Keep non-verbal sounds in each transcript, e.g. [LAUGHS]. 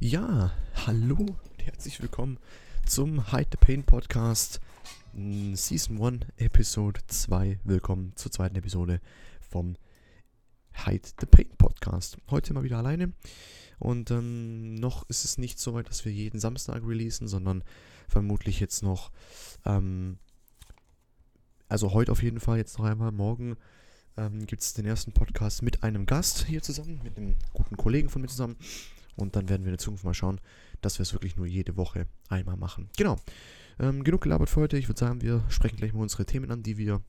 Ja, hallo und herzlich willkommen zum Hide the Pain Podcast Season 1, Episode 2. Willkommen zur zweiten Episode vom Hide the Pain Podcast. Heute mal wieder alleine und ähm, noch ist es nicht so weit, dass wir jeden Samstag releasen, sondern vermutlich jetzt noch, ähm, also heute auf jeden Fall, jetzt noch einmal, morgen ähm, gibt es den ersten Podcast mit einem Gast hier zusammen, mit einem guten Kollegen von mir zusammen. Und dann werden wir in der Zukunft mal schauen, dass wir es wirklich nur jede Woche einmal machen. Genau. Ähm, genug gelabert für heute. Ich würde sagen, wir sprechen gleich mal unsere Themen an, die wir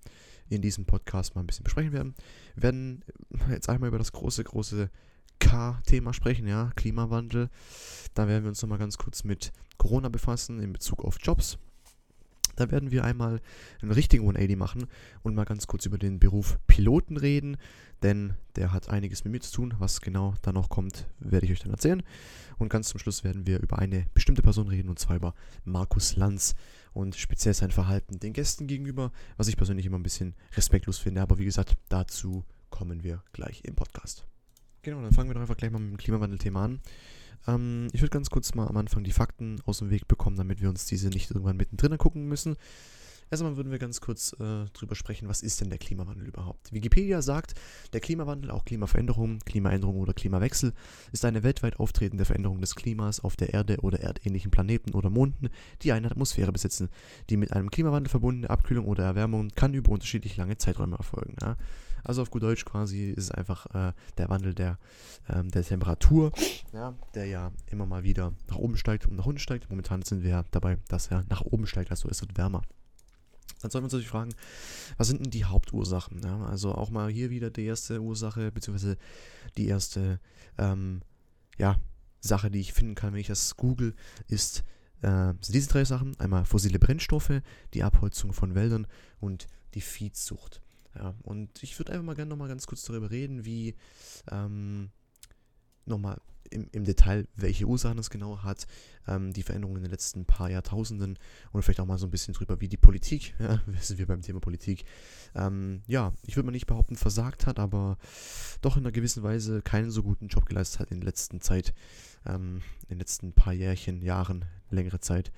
in diesem Podcast mal ein bisschen besprechen werden. Wir werden jetzt einmal über das große, große K-Thema sprechen, ja, Klimawandel. Da werden wir uns nochmal ganz kurz mit Corona befassen in Bezug auf Jobs. Da werden wir einmal einen richtigen 180 machen und mal ganz kurz über den Beruf Piloten reden, denn der hat einiges mit mir zu tun. Was genau da noch kommt, werde ich euch dann erzählen. Und ganz zum Schluss werden wir über eine bestimmte Person reden, und zwar über Markus Lanz und speziell sein Verhalten den Gästen gegenüber, was ich persönlich immer ein bisschen respektlos finde. Aber wie gesagt, dazu kommen wir gleich im Podcast. Genau, dann fangen wir doch einfach gleich mal mit dem Klimawandel-Thema an. Ähm, ich würde ganz kurz mal am Anfang die Fakten aus dem Weg bekommen, damit wir uns diese nicht irgendwann mittendrin gucken müssen. Erstmal würden wir ganz kurz äh, drüber sprechen, was ist denn der Klimawandel überhaupt? Wikipedia sagt, der Klimawandel, auch Klimaveränderung, Klimaänderung oder Klimawechsel, ist eine weltweit auftretende Veränderung des Klimas auf der Erde oder erdähnlichen Planeten oder Monden, die eine Atmosphäre besitzen. Die mit einem Klimawandel verbundene Abkühlung oder Erwärmung kann über unterschiedlich lange Zeiträume erfolgen. Ja? Also auf gut Deutsch quasi ist es einfach äh, der Wandel der, ähm, der Temperatur, ja, der ja immer mal wieder nach oben steigt und nach unten steigt. Momentan sind wir ja dabei, dass er nach oben steigt, also es wird wärmer. Dann soll man sich fragen, was sind denn die Hauptursachen? Ja? Also auch mal hier wieder die erste Ursache, beziehungsweise die erste ähm, ja, Sache, die ich finden kann, wenn ich das google, ist äh, sind diese drei Sachen. Einmal fossile Brennstoffe, die Abholzung von Wäldern und die Viehzucht. Ja, und ich würde einfach mal gerne nochmal ganz kurz darüber reden, wie ähm, nochmal im, im Detail, welche Ursachen es genau hat, ähm, die Veränderungen in den letzten paar Jahrtausenden und vielleicht auch mal so ein bisschen drüber, wie die Politik, [LAUGHS] ja, wissen wir beim Thema Politik, ähm, ja, ich würde mal nicht behaupten, versagt hat, aber doch in einer gewissen Weise keinen so guten Job geleistet hat in der letzten Zeit, ähm, in den letzten paar Jährchen, Jahren, längere Zeit,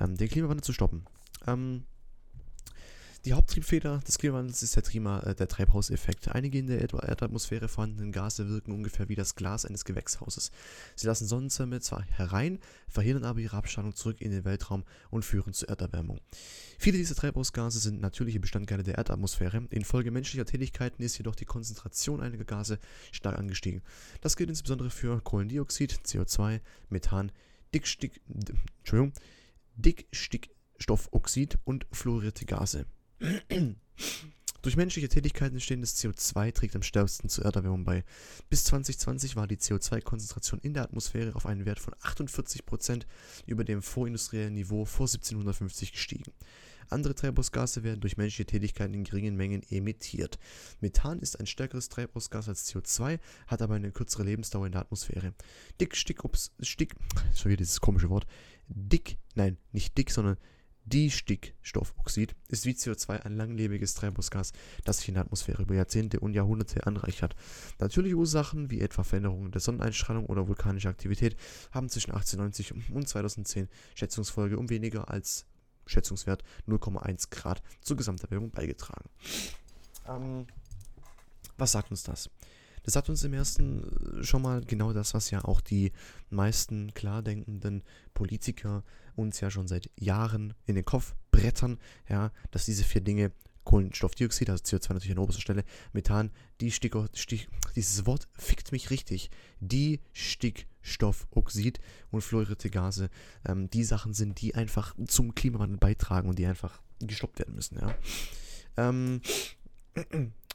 ähm, den Klimawandel zu stoppen. Ähm, die Haupttriebfeder des Klimawandels ist der, Trima, äh, der Treibhauseffekt. Einige in der Erdatmosphäre vorhandenen Gase wirken ungefähr wie das Glas eines Gewächshauses. Sie lassen Sonnenzirme zwar herein, verhindern aber ihre Abstrahlung zurück in den Weltraum und führen zur Erderwärmung. Viele dieser Treibhausgase sind natürliche Bestandteile der Erdatmosphäre. Infolge menschlicher Tätigkeiten ist jedoch die Konzentration einiger Gase stark angestiegen. Das gilt insbesondere für Kohlendioxid, CO2, Methan, Dickstick, Dickstickstoffoxid und fluorierte Gase. Durch menschliche Tätigkeiten entstehendes CO2 trägt am stärksten zur Erderwärmung bei. Bis 2020 war die CO2-Konzentration in der Atmosphäre auf einen Wert von 48% über dem vorindustriellen Niveau vor 1750 gestiegen. Andere Treibhausgase werden durch menschliche Tätigkeiten in geringen Mengen emittiert. Methan ist ein stärkeres Treibhausgas als CO2, hat aber eine kürzere Lebensdauer in der Atmosphäre. Dick, Stick, ups, Stick, schon wieder dieses komische Wort. Dick, nein, nicht dick, sondern Distickstoffoxid ist wie CO2 ein langlebiges Treibhausgas, das sich in der Atmosphäre über Jahrzehnte und Jahrhunderte anreichert. Natürliche Ursachen wie etwa Veränderungen der Sonneneinstrahlung oder vulkanische Aktivität haben zwischen 1890 und 2010 Schätzungsfolge um weniger als Schätzungswert 0,1 Grad zur Gesamterwärmung beigetragen. Ähm, was sagt uns das? Das sagt uns im ersten äh, schon mal genau das, was ja auch die meisten klar denkenden Politiker uns ja schon seit Jahren in den Kopf brettern, ja, dass diese vier Dinge Kohlenstoffdioxid, also CO2 natürlich an oberster Stelle, Methan, die Stick, Stick, dieses Wort fickt mich richtig, die Stickstoffoxid und fluorierte Gase, ähm, die Sachen sind, die einfach zum Klimawandel beitragen und die einfach gestoppt werden müssen, ja. Ähm,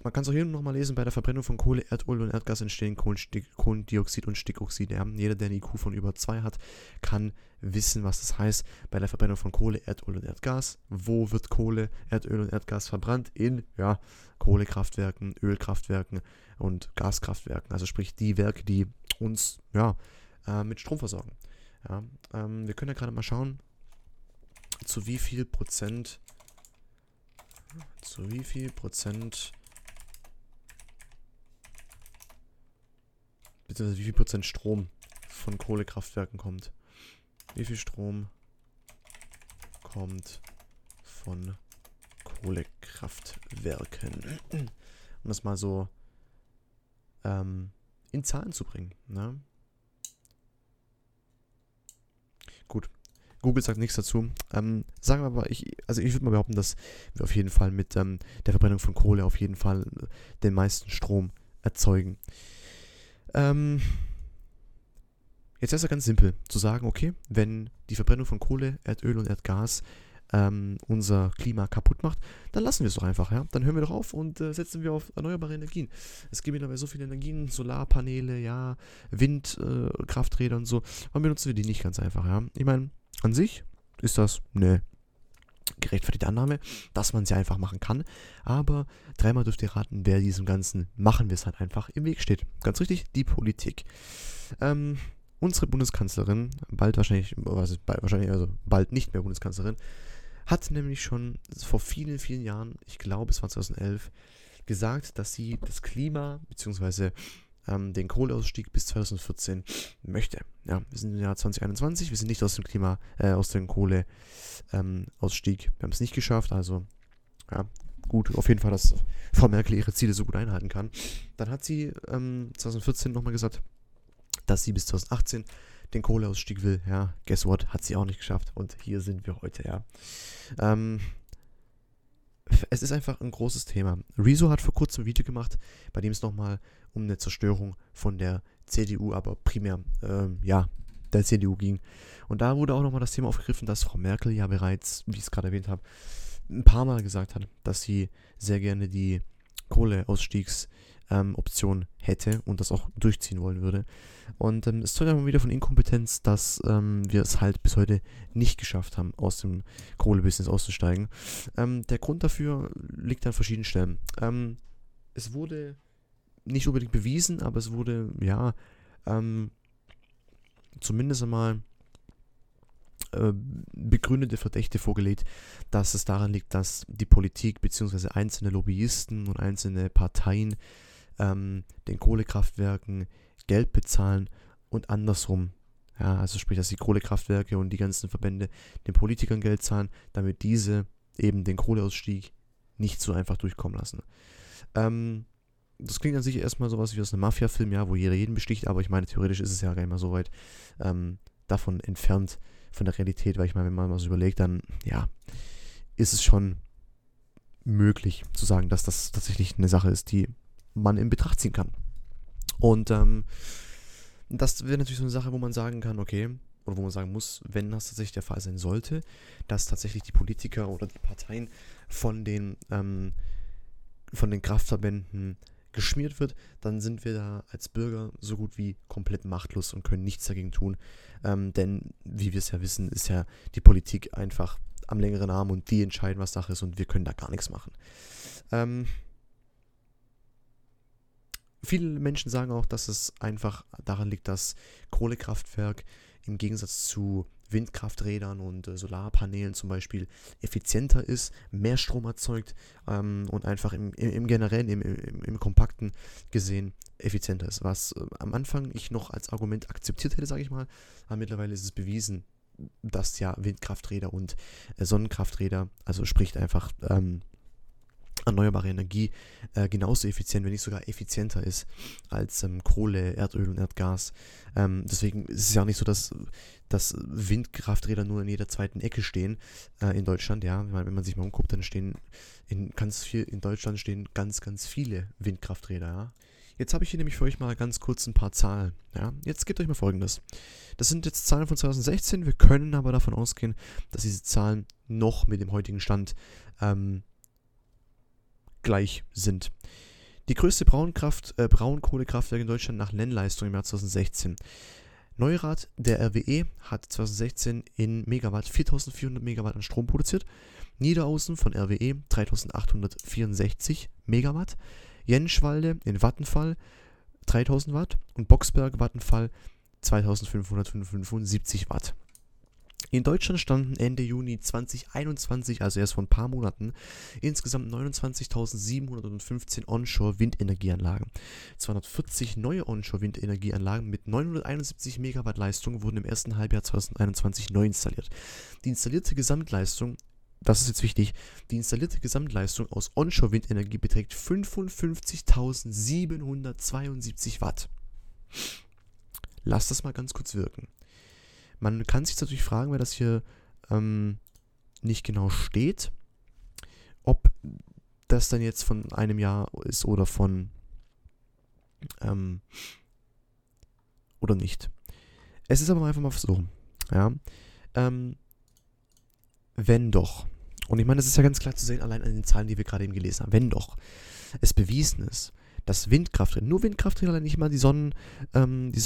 man kann es auch hier nochmal lesen, bei der Verbrennung von Kohle, Erdöl und Erdgas entstehen Kohlendioxid und Stickoxid. Ja. Jeder, der eine IQ von über 2 hat, kann wissen, was das heißt bei der Verbrennung von Kohle, Erdöl und Erdgas. Wo wird Kohle, Erdöl und Erdgas verbrannt? In ja, Kohlekraftwerken, Ölkraftwerken und Gaskraftwerken. Also sprich die Werke, die uns ja, äh, mit Strom versorgen. Ja, ähm, wir können ja gerade mal schauen, zu wie viel Prozent zu wie viel Prozent beziehungsweise wie viel Prozent Strom von Kohlekraftwerken kommt. Wie viel Strom kommt von Kohlekraftwerken? [CLEARS THROAT] Um das mal so ähm, in Zahlen zu bringen. Ne? Gut. Google sagt nichts dazu. Ähm, sagen wir aber, ich, also ich würde mal behaupten, dass wir auf jeden Fall mit ähm, der Verbrennung von Kohle auf jeden Fall den meisten Strom erzeugen. Ähm, jetzt ist es ganz simpel zu sagen, okay, wenn die Verbrennung von Kohle, Erdöl und Erdgas ähm, unser Klima kaputt macht, dann lassen wir es doch einfach, ja. Dann hören wir doch auf und äh, setzen wir auf erneuerbare Energien. Es gibt mittlerweile so viele Energien, Solarpaneele, ja, Windkrafträder äh, und so. Warum benutzen wir die nicht ganz einfach, ja? Ich meine, an sich ist das eine gerechtfertigte Annahme, dass man sie einfach machen kann. Aber dreimal dürft ihr raten, wer diesem Ganzen machen wir es halt einfach im Weg steht. Ganz richtig, die Politik. Ähm, unsere Bundeskanzlerin, bald wahrscheinlich, was bald, wahrscheinlich, also bald nicht mehr Bundeskanzlerin, hat nämlich schon vor vielen, vielen Jahren, ich glaube es war 2011, gesagt, dass sie das Klima bzw. Ähm, den Kohleausstieg bis 2014 möchte. Ja, wir sind im Jahr 2021, wir sind nicht aus dem Klima, äh, aus dem Kohleausstieg. Ähm, wir haben es nicht geschafft, also ja, gut, auf jeden Fall, dass Frau Merkel ihre Ziele so gut einhalten kann. Dann hat sie ähm, 2014 nochmal gesagt, dass sie bis 2018 den Kohleausstieg will. Ja, guess what? Hat sie auch nicht geschafft. Und hier sind wir heute, ja. Ähm, es ist einfach ein großes Thema. Rezo hat vor kurzem ein Video gemacht, bei dem es nochmal um eine Zerstörung von der CDU, aber primär, ähm, ja, der CDU ging. Und da wurde auch nochmal das Thema aufgegriffen, dass Frau Merkel ja bereits, wie ich es gerade erwähnt habe, ein paar Mal gesagt hat, dass sie sehr gerne die Kohleausstiegs- ähm, Option hätte und das auch durchziehen wollen würde. Und ähm, es zeugt immer wieder von Inkompetenz, dass ähm, wir es halt bis heute nicht geschafft haben, aus dem Kohlebusiness auszusteigen. Ähm, der Grund dafür liegt an verschiedenen Stellen. Ähm, es wurde nicht unbedingt bewiesen, aber es wurde, ja, ähm, zumindest einmal äh, begründete Verdächte vorgelegt, dass es daran liegt, dass die Politik bzw. einzelne Lobbyisten und einzelne Parteien ähm, den Kohlekraftwerken Geld bezahlen und andersrum. Ja, also sprich, dass die Kohlekraftwerke und die ganzen Verbände den Politikern Geld zahlen, damit diese eben den Kohleausstieg nicht so einfach durchkommen lassen. Ähm, das klingt an sich erstmal sowas wie aus einem Mafia-Film, ja, wo jeder jeden besticht, aber ich meine, theoretisch ist es ja gar nicht mal so weit ähm, davon entfernt von der Realität, weil ich meine, wenn man mal so überlegt, dann, ja, ist es schon möglich zu sagen, dass das tatsächlich eine Sache ist, die man in Betracht ziehen kann. Und ähm, das wäre natürlich so eine Sache, wo man sagen kann, okay, oder wo man sagen muss, wenn das tatsächlich der Fall sein sollte, dass tatsächlich die Politiker oder die Parteien von den, ähm, von den Kraftverbänden geschmiert wird, dann sind wir da als Bürger so gut wie komplett machtlos und können nichts dagegen tun. Ähm, denn, wie wir es ja wissen, ist ja die Politik einfach am längeren Arm und die entscheiden, was Sache ist und wir können da gar nichts machen. Ähm, Viele Menschen sagen auch, dass es einfach daran liegt, dass Kohlekraftwerk im Gegensatz zu Windkrafträdern und äh, Solarpanelen zum Beispiel effizienter ist, mehr Strom erzeugt ähm, und einfach im, im, im generellen, im, im, im, kompakten gesehen effizienter ist. Was äh, am Anfang ich noch als Argument akzeptiert hätte, sage ich mal, aber mittlerweile ist es bewiesen, dass ja Windkrafträder und äh, Sonnenkrafträder, also spricht einfach ähm, erneuerbare Energie äh, genauso effizient, wenn nicht sogar effizienter ist als ähm, Kohle, Erdöl und Erdgas. Ähm, deswegen ist es ja auch nicht so, dass, dass Windkrafträder nur in jeder zweiten Ecke stehen äh, in Deutschland. Ja, wenn man, wenn man sich mal umguckt, dann stehen in ganz viel in Deutschland stehen ganz, ganz viele Windkrafträder. Ja. Jetzt habe ich hier nämlich für euch mal ganz kurz ein paar Zahlen. Ja, jetzt gebt euch mal folgendes. Das sind jetzt Zahlen von 2016. Wir können aber davon ausgehen, dass diese Zahlen noch mit dem heutigen Stand ähm, gleich sind. Die größte Braunkraft, äh, Braunkohlekraftwerk in Deutschland nach Nennleistung im Jahr 2016. Neurath, der RWE, hat 2016 in Megawatt 4400 Megawatt an Strom produziert. Niederaußen von RWE 3864 Megawatt. Jenschwalde in Vattenfall 3000 Watt und Boxberg Vattenfall 2575 Watt. In Deutschland standen Ende Juni 2021, also erst vor ein paar Monaten, insgesamt 29.715 Onshore-Windenergieanlagen. 240 neue Onshore-Windenergieanlagen mit 971 Megawatt Leistung wurden im ersten Halbjahr 2021 neu installiert. Die installierte Gesamtleistung das ist jetzt wichtig, die installierte Gesamtleistung aus Onshore-Windenergie beträgt 55.772 Watt. Lass das mal ganz kurz wirken. Man kann sich natürlich fragen, weil das hier ähm, nicht genau steht, ob das dann jetzt von einem Jahr ist oder von ähm, oder nicht. Es ist aber einfach mal so, ja. Ähm, wenn doch, und ich meine, das ist ja ganz klar zu sehen, allein an den Zahlen, die wir gerade eben gelesen haben, wenn doch es bewiesen ist, dass Windkrafträder, nur Windkrafträder, nicht mal die Sonnen, ähm, die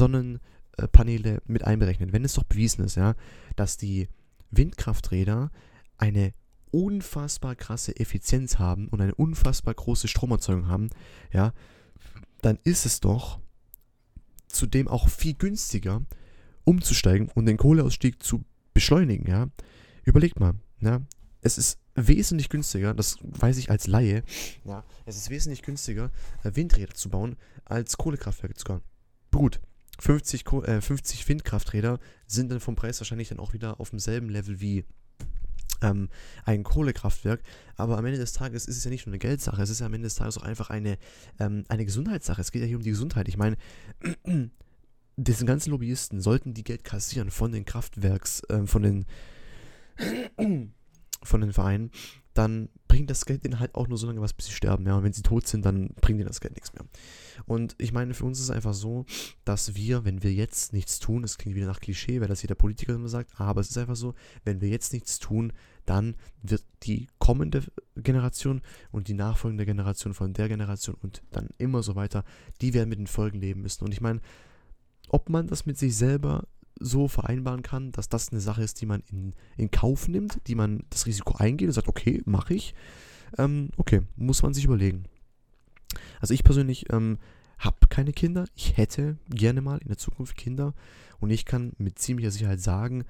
Sonnenpaneele mit einberechnet, wenn es doch bewiesen ist, ja, dass die Windkrafträder eine unfassbar krasse Effizienz haben und eine unfassbar große Stromerzeugung haben, ja, dann ist es doch zudem auch viel günstiger, umzusteigen und den Kohleausstieg zu beschleunigen, ja. Überlegt mal, ja, es ist wesentlich günstiger, das weiß ich als Laie, ja, es ist wesentlich günstiger, äh, Windräder zu bauen, als Kohlekraftwerke zu bauen. Gut, 50, äh, 50 Windkrafträder sind dann vom Preis wahrscheinlich dann auch wieder auf demselben Level wie ähm, ein Kohlekraftwerk. Aber am Ende des Tages ist es ja nicht nur eine Geldsache, es ist ja am Ende des Tages auch einfach eine, ähm, eine Gesundheitssache. Es geht ja hier um die Gesundheit. Ich meine, [CLEARS THROAT] diesen ganzen Lobbyisten sollten die Geld kassieren von den Kraftwerks, äh, von den [CLEARS THROAT] von den Vereinen, dann bringt das Geld ihnen halt auch nur so lange was, bis sie sterben. Ja, und wenn sie tot sind, dann bringt ihnen das Geld nichts mehr. Und ich meine, für uns ist es einfach so, dass wir, wenn wir jetzt nichts tun, das klingt wieder nach Klischee, weil das jeder Politiker immer sagt, aber es ist einfach so, wenn wir jetzt nichts tun, dann wird die kommende Generation und die nachfolgende Generation von der Generation und dann immer so weiter, die werden mit den Folgen leben müssen. Und ich meine, ob man das mit sich selber so vereinbaren kann, dass das eine Sache ist, die man in, in Kauf nimmt, die man das Risiko eingeht und sagt, okay, mache ich. Ähm, okay, muss man sich überlegen. Also ich persönlich ähm, habe keine Kinder. Ich hätte gerne mal in der Zukunft Kinder. Und ich kann mit ziemlicher Sicherheit sagen,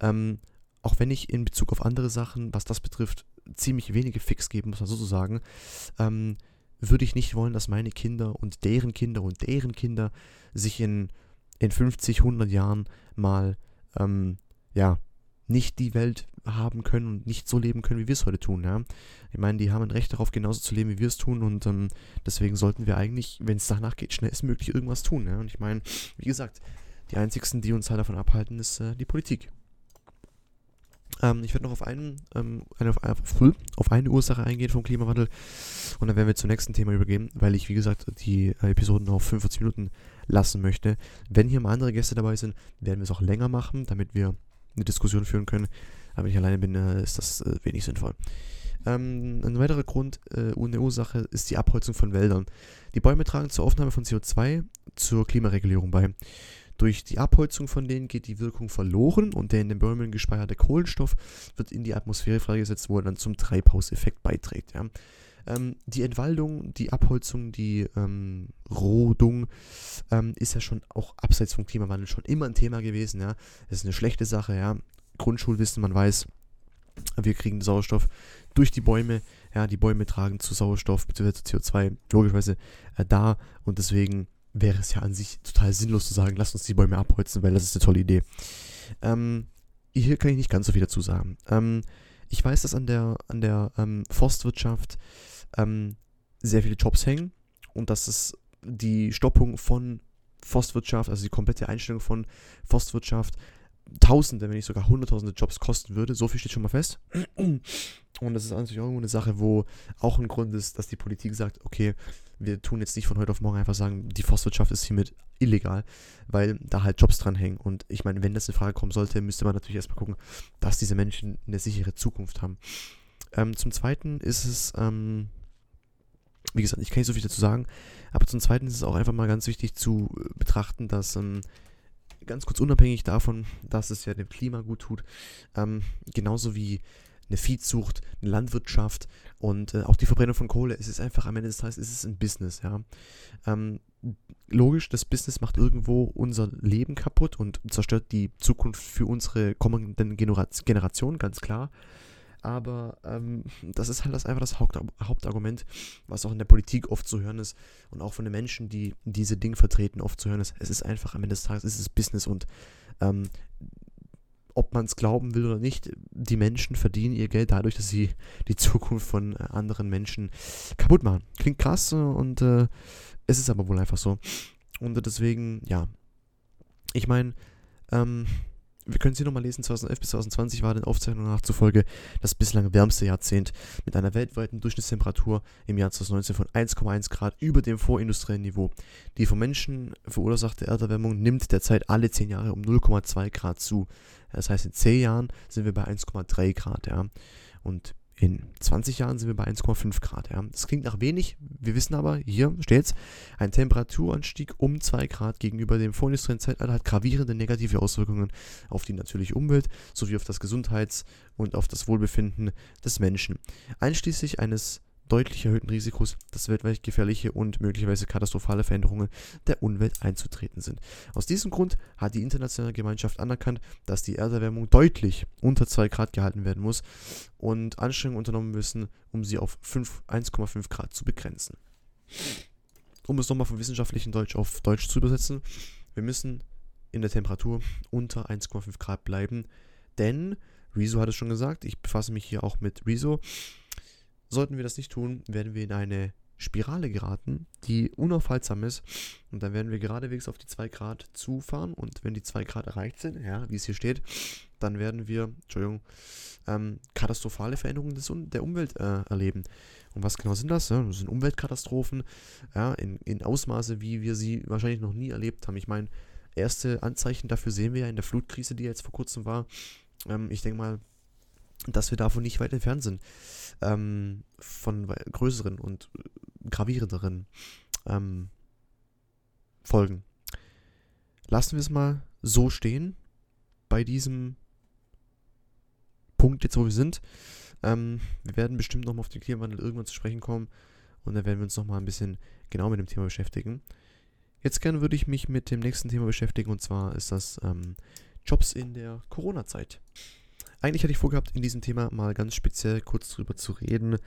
ähm, auch wenn ich in Bezug auf andere Sachen, was das betrifft, ziemlich wenige Fix geben muss man sozusagen, ähm, würde ich nicht wollen, dass meine Kinder und deren Kinder und deren Kinder sich in in 50, 100 Jahren mal, ähm, ja, nicht die Welt haben können und nicht so leben können, wie wir es heute tun, ja. Ich meine, die haben ein Recht darauf, genauso zu leben, wie wir es tun und ähm, deswegen sollten wir eigentlich, wenn es danach geht, schnellstmöglich irgendwas tun, ja. Und ich meine, wie gesagt, die einzigsten, die uns halt davon abhalten, ist äh, die Politik. Ähm, ich werde noch auf, einen, ähm, eine, auf, auf, eine Ursache eingehen vom Klimawandel und dann werden wir zum nächsten Thema übergehen, weil ich, wie gesagt, die äh, Episoden auf 45 Minuten lassen möchte. Wenn hier mal andere Gäste dabei sind, werden wir es auch länger machen, damit wir eine Diskussion führen können. Aber wenn ich alleine bin, äh, ist das äh, wenig sinnvoll. Ähm, ein weiterer Grund äh, und eine Ursache ist die Abholzung von Wäldern. Die Bäume tragen zur Aufnahme von CO2 zur Klimaregulierung bei. Durch die Abholzung von denen geht die Wirkung verloren und der in den Bäumen gespeicherte Kohlenstoff wird in die Atmosphäre freigesetzt, wo er dann zum Treibhauseffekt beiträgt. Ja. Ähm, die Entwaldung, die Abholzung, die ähm, Rodung ähm, ist ja schon auch abseits vom Klimawandel schon immer ein Thema gewesen. Ja. Das ist eine schlechte Sache. Ja. Grundschulwissen, man weiß, wir kriegen Sauerstoff durch die Bäume. Ja, die Bäume tragen zu Sauerstoff bzw. zu CO2 logischerweise äh, da und deswegen wäre es ja an sich total sinnlos zu sagen, lass uns die Bäume abholzen, weil das ist eine tolle Idee. Ähm, hier kann ich nicht ganz so viel dazu sagen. Ähm, ich weiß, dass an der, an der ähm, Forstwirtschaft ähm, sehr viele Jobs hängen und dass es die Stoppung von Forstwirtschaft, also die komplette Einstellung von Forstwirtschaft, Tausende, wenn nicht sogar Hunderttausende Jobs kosten würde. So viel steht schon mal fest. Und das ist natürlich auch eine Sache, wo auch ein Grund ist, dass die Politik sagt, okay, wir tun jetzt nicht von heute auf morgen einfach sagen, die Forstwirtschaft ist hiermit illegal, weil da halt Jobs dran hängen. Und ich meine, wenn das in Frage kommen sollte, müsste man natürlich erstmal gucken, dass diese Menschen eine sichere Zukunft haben. Ähm, zum Zweiten ist es, ähm, wie gesagt, ich kann nicht so viel dazu sagen, aber zum Zweiten ist es auch einfach mal ganz wichtig zu betrachten, dass ähm, ganz kurz unabhängig davon, dass es ja dem Klima gut tut, ähm, genauso wie eine Viehzucht, eine Landwirtschaft und äh, auch die Verbrennung von Kohle. Es ist einfach am Ende des Tages ist es ein Business, ja. Ähm, logisch, das Business macht irgendwo unser Leben kaputt und zerstört die Zukunft für unsere kommenden Generationen, ganz klar. Aber ähm, [LAUGHS] das ist halt das einfach das Haupt Hauptargument, was auch in der Politik oft zu hören ist und auch von den Menschen, die diese Dinge vertreten, oft zu hören ist. Es ist einfach am Ende des Tages, es ist Business und ähm, ob man es glauben will oder nicht, die Menschen verdienen ihr Geld dadurch, dass sie die Zukunft von äh, anderen Menschen kaputt machen. Klingt krass und äh, es ist aber wohl einfach so. Und deswegen, ja. Ich meine, ähm, wir können es hier nochmal lesen, 2011 bis 2020 war den Aufzeichnungen nach zufolge das bislang wärmste Jahrzehnt mit einer weltweiten Durchschnittstemperatur im Jahr 2019 von 1,1 Grad über dem vorindustriellen Niveau. Die vom Menschen verursachte Erderwärmung nimmt derzeit alle 10 Jahre um 0,2 Grad zu. Das heißt, in 10 Jahren sind wir bei 1,3 Grad, ja. Und in 20 Jahren sind wir bei 1,5 Grad. Ja. Das klingt nach wenig. Wir wissen aber, hier steht es, ein Temperaturanstieg um 2 Grad gegenüber dem vorindustriellen Zeitalter hat gravierende negative Auswirkungen auf die natürliche Umwelt sowie auf das Gesundheits- und auf das Wohlbefinden des Menschen. Einschließlich eines deutlich erhöhten Risikos, dass weltweit gefährliche und möglicherweise katastrophale Veränderungen der Umwelt einzutreten sind. Aus diesem Grund hat die internationale Gemeinschaft anerkannt, dass die Erderwärmung deutlich unter 2 Grad gehalten werden muss und Anstrengungen unternommen müssen, um sie auf 1,5 Grad zu begrenzen. Um es nochmal vom wissenschaftlichen Deutsch auf Deutsch zu übersetzen, wir müssen in der Temperatur unter 1,5 Grad bleiben, denn Rezo hat es schon gesagt, ich befasse mich hier auch mit Rezo. Sollten wir das nicht tun, werden wir in eine Spirale geraten, die unaufhaltsam ist. Und dann werden wir geradewegs auf die 2 Grad zufahren. Und wenn die 2 Grad erreicht sind, ja, wie es hier steht, dann werden wir, Entschuldigung, ähm, katastrophale Veränderungen des, der Umwelt äh, erleben. Und was genau sind das? Ja, das sind Umweltkatastrophen ja, in, in Ausmaße, wie wir sie wahrscheinlich noch nie erlebt haben. Ich meine, erste Anzeichen dafür sehen wir ja in der Flutkrise, die jetzt vor kurzem war. Ähm, ich denke mal, dass wir davon nicht weit entfernt sind. Ähm, von größeren und gravierenderen ähm, Folgen. Lassen wir es mal so stehen bei diesem Punkt jetzt, wo wir sind. Ähm, wir werden bestimmt nochmal auf den Klimawandel irgendwann zu sprechen kommen und dann werden wir uns nochmal ein bisschen genau mit dem Thema beschäftigen. Jetzt gerne würde ich mich mit dem nächsten Thema beschäftigen und zwar ist das ähm, Jobs in der Corona-Zeit. Eigentlich hatte ich vorgehabt, in diesem Thema mal ganz speziell kurz drüber zu reden,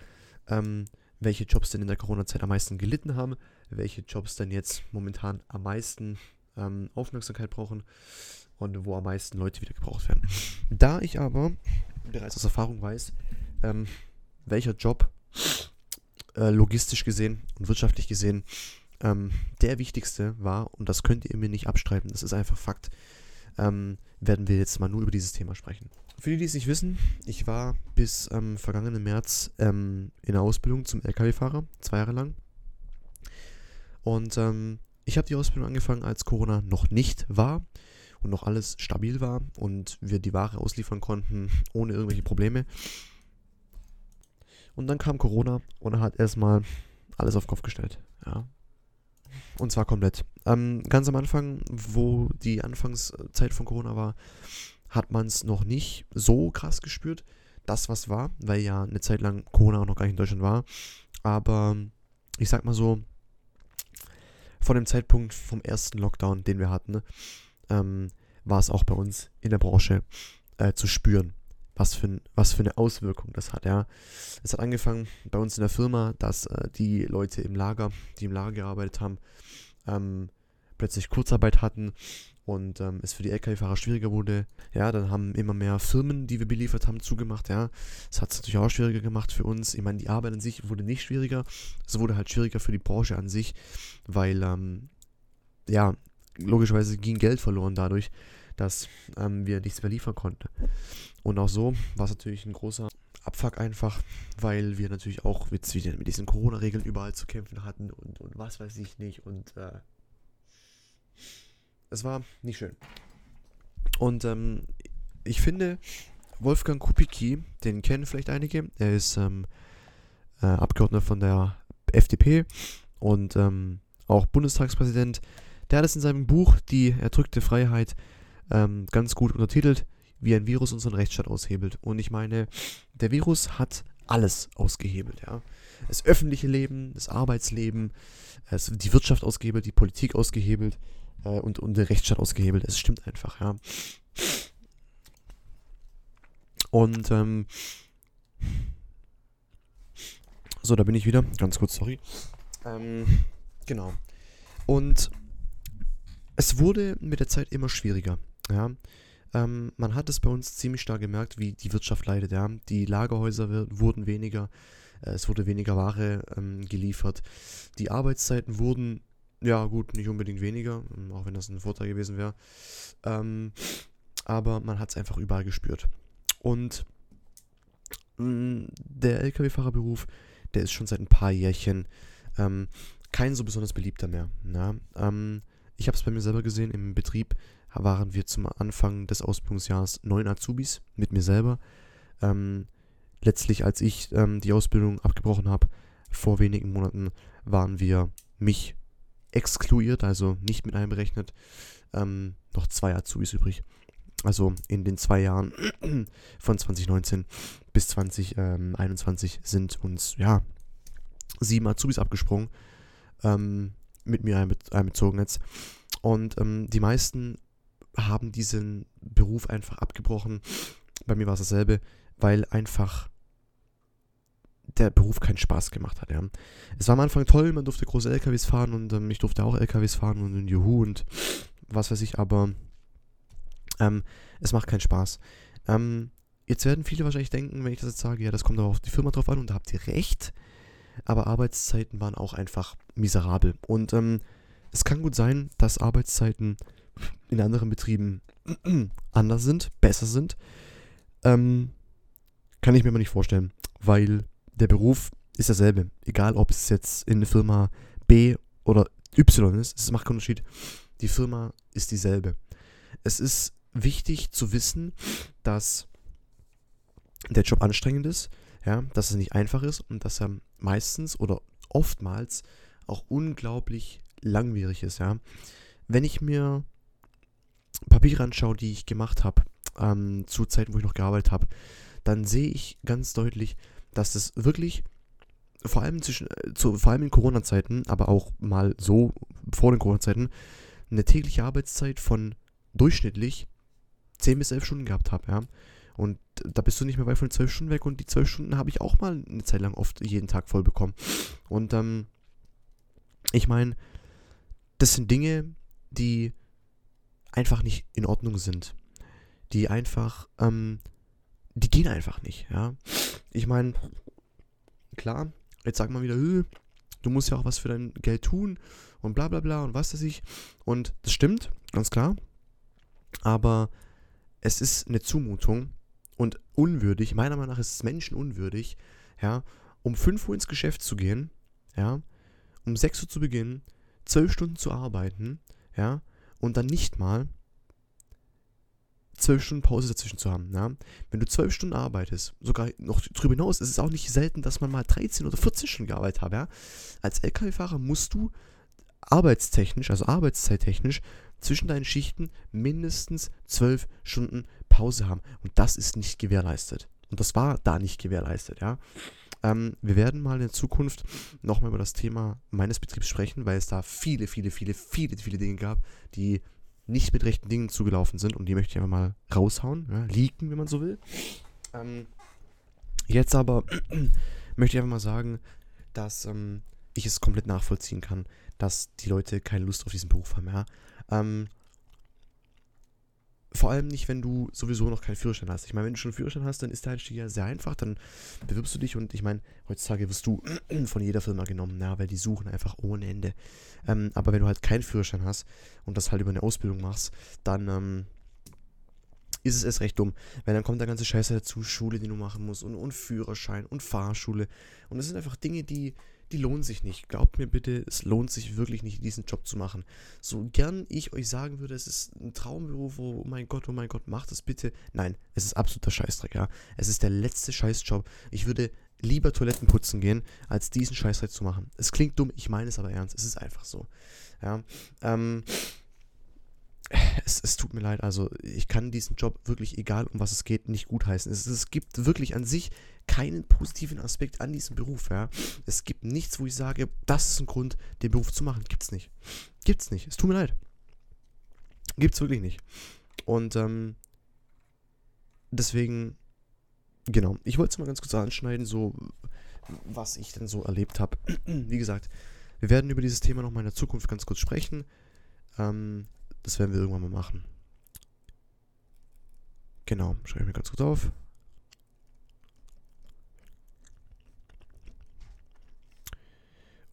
ähm, welche Jobs denn in der Corona-Zeit am meisten gelitten haben, welche Jobs denn jetzt momentan am meisten ähm, Aufmerksamkeit brauchen und wo am meisten Leute wieder gebraucht werden. Da ich aber bereits aus Erfahrung weiß, ähm, welcher Job äh, logistisch gesehen und wirtschaftlich gesehen ähm, der wichtigste war, und das könnt ihr mir nicht abstreiten, das ist einfach Fakt, ähm, werden wir jetzt mal nur über dieses Thema sprechen. Für die, die es nicht wissen, ich war bis ähm, vergangenen März ähm, in der Ausbildung zum LKW-Fahrer, zwei Jahre lang. Und ähm, ich habe die Ausbildung angefangen, als Corona noch nicht war und noch alles stabil war und wir die Ware ausliefern konnten [LAUGHS] ohne irgendwelche Probleme. Und dann kam Corona und hat erstmal alles auf den Kopf gestellt. Ja. Und zwar komplett. Ähm, ganz am Anfang, wo die Anfangszeit von Corona war, hat man es noch nicht so krass gespürt, das was war, weil ja eine Zeit lang Corona auch noch gar nicht in Deutschland war. Aber ich sag mal so, von dem Zeitpunkt vom ersten Lockdown, den wir hatten, ähm, war es auch bei uns in der Branche äh, zu spüren, was für, was für eine Auswirkung das hat. Ja. Es hat angefangen bei uns in der Firma, dass äh, die Leute im Lager, die im Lager gearbeitet haben, ähm, plötzlich Kurzarbeit hatten und ähm, es für die LKW-Fahrer schwieriger wurde. Ja, dann haben immer mehr Firmen, die wir beliefert haben, zugemacht. Ja, das hat es natürlich auch schwieriger gemacht für uns. Ich meine, die Arbeit an sich wurde nicht schwieriger, es wurde halt schwieriger für die Branche an sich, weil ähm, ja logischerweise ging Geld verloren dadurch, dass ähm, wir nichts mehr liefern konnten. Und auch so war es natürlich ein großer Abfuck einfach, weil wir natürlich auch mit, mit diesen Corona-Regeln überall zu kämpfen hatten und, und was weiß ich nicht und äh, es war nicht schön. Und ähm, ich finde, Wolfgang Kubicki, den kennen vielleicht einige, er ist ähm, äh, Abgeordneter von der FDP und ähm, auch Bundestagspräsident. Der hat es in seinem Buch Die erdrückte Freiheit ähm, ganz gut untertitelt, wie ein Virus unseren Rechtsstaat aushebelt. Und ich meine, der Virus hat alles ausgehebelt, ja. Das öffentliche Leben, das Arbeitsleben, es, die Wirtschaft ausgehebelt, die Politik ausgehebelt äh, und, und der Rechtsstaat ausgehebelt. Es stimmt einfach, ja. Und ähm, so, da bin ich wieder. Ganz kurz, sorry. Ähm, genau. Und es wurde mit der Zeit immer schwieriger. Ja. Ähm, man hat es bei uns ziemlich stark gemerkt, wie die Wirtschaft leidet. Ja. Die Lagerhäuser wurden weniger, äh, es wurde weniger Ware ähm, geliefert. Die Arbeitszeiten wurden, ja gut, nicht unbedingt weniger, ähm, auch wenn das ein Vorteil gewesen wäre. Ähm, aber man hat es einfach überall gespürt. Und mh, mm, der Lkw-Fahrerberuf, der ist schon seit ein paar Jährchen ähm, kein so besonders beliebter mehr. Ja? Ähm, ich habe es bei mir selber gesehen, im Betrieb waren wir zum Anfang des Ausbildungsjahres neun Azubis mit mir selber. Ähm, letztlich, als ich ähm, die Ausbildung abgebrochen habe, vor wenigen Monaten, waren wir mich exkluiert, also nicht mit einberechnet, ähm, noch zwei Azubis übrig. Also in den zwei Jahren [CLEARS THROAT] von 2019 bis 2021 sind uns ja sieben Azubis abgesprungen, ähm, mit mir einbezogen jetzt. Und ähm, die meisten haben diesen Beruf einfach abgebrochen. Bei mir war es dasselbe, weil einfach der Beruf keinen Spaß gemacht hat. Ja. Es war am Anfang toll, man durfte große LKWs fahren und ähm, ich durfte auch LKWs fahren und Juhu und was weiß ich, aber ähm, es macht keinen Spaß. Ähm, jetzt werden viele wahrscheinlich denken, wenn ich das jetzt sage, ja, das kommt aber auf die Firma drauf an und da habt ihr recht. Aber Arbeitszeiten waren auch einfach miserabel. Und ähm, es kann gut sein, dass Arbeitszeiten in anderen Betrieben [CLEARS THROAT] anders sind, besser sind. Ähm, kann ich mir aber nicht vorstellen, weil der Beruf ist derselbe. Egal, ob es jetzt in der Firma B oder Y ist, es macht keinen Unterschied. Die Firma ist dieselbe. Es ist wichtig zu wissen, dass der Job anstrengend ist, ja, dass es nicht einfach ist und dass er meistens oder oftmals auch unglaublich langwierig ist, ja. Wenn ich mir Papiere anschaue, die ich gemacht habe, ähm, zu Zeiten, wo ich noch gearbeitet habe, dann sehe ich ganz deutlich, dass es wirklich vor allem zwischen, äh, zu, vor allem in Corona-Zeiten, aber auch mal so vor den Corona-Zeiten, eine tägliche Arbeitszeit von durchschnittlich 10 bis 11 Stunden gehabt habe, ja. Und da bist du nicht mehr weit von 12 Stunden weg und die 12 Stunden habe ich auch mal eine Zeit lang oft jeden Tag voll bekommen. Und ähm, ich meine, das sind Dinge, die einfach nicht in Ordnung sind. Die einfach, ähm, die gehen einfach nicht, ja. Ich meine, klar, jetzt sagt man wieder, du musst ja auch was für dein Geld tun und bla bla bla und was weiß ich. Und das stimmt, ganz klar. Aber es ist eine Zumutung und unwürdig, meiner Meinung nach ist es menschenunwürdig, ja, um 5 Uhr ins Geschäft zu gehen, ja, um 6 Uhr zu beginnen, 12 Stunden zu arbeiten, ja, und dann nicht mal 12 Stunden Pause dazwischen zu haben. Ja? Wenn du 12 Stunden arbeitest, sogar noch darüber hinaus, ist es auch nicht selten, dass man mal 13 oder 14 Stunden gearbeitet hat. Ja? Als LKW-Fahrer musst du arbeitstechnisch, also arbeitszeittechnisch, zwischen deinen Schichten mindestens 12 Stunden Pause haben. Und das ist nicht gewährleistet. Und das war da nicht gewährleistet, ja. Ähm, wir werden mal in Zukunft nochmal über das Thema meines Betriebs sprechen, weil es da viele, viele, viele, viele, viele Dinge gab, die nicht mit rechten Dingen zugelaufen sind und die möchte ich einfach mal raushauen, ja, leaken, wenn man so will. Ähm, jetzt aber [CLEARS THROAT] möchte ich einfach mal sagen, dass ähm, ich es komplett nachvollziehen kann, dass die Leute keine Lust auf diesen Beruf haben, ja. Ähm, vor allem nicht, wenn du sowieso noch keinen Führerschein hast. Ich meine, wenn du schon einen Führerschein hast, dann ist der Einstieg ja sehr einfach. Dann bewirbst du dich und ich meine, heutzutage wirst du [CLEARS THROAT] von jeder Firma genommen, ja, weil die suchen einfach ohne Ende. Ähm, aber wenn du halt keinen Führerschein hast und das halt über eine Ausbildung machst, dann ähm, ist es erst recht dumm. Weil dann kommt der ganze Scheiße dazu, Schule, die du machen musst und, und Führerschein und Fahrschule. Und das sind einfach Dinge, die, die lohnen sich nicht. Glaubt mir bitte, es lohnt sich wirklich nicht, diesen Job zu machen. So gern ich euch sagen würde, es ist ein Traumberuf, oh mein Gott, oh mein Gott, macht es bitte. Nein, es ist absoluter Scheißdreck, ja. Es ist der letzte Scheißjob. Ich würde lieber Toiletten putzen gehen, als diesen Scheißdreck zu machen. Es klingt dumm, ich meine es aber ernst. Es ist einfach so. Ja. Ähm, es, es, tut mir leid, also ich kann diesen Job wirklich, egal um was es geht, nicht gutheißen. Es, es gibt wirklich an sich keinen positiven Aspekt an diesem Beruf, ja. Es gibt nichts, wo ich sage, das ist ein Grund, den Beruf zu machen. Gibt's nicht. Gibt's nicht. Es tut mir leid. Gibt's wirklich nicht. Und ähm, deswegen, genau, ich wollte es mal ganz kurz anschneiden, so was ich denn so erlebt habe. Wie gesagt, wir werden über dieses Thema noch mal in der Zukunft ganz kurz sprechen. Ähm, das werden wir irgendwann mal machen. Genau, schreibe ich mir ganz kurz auf.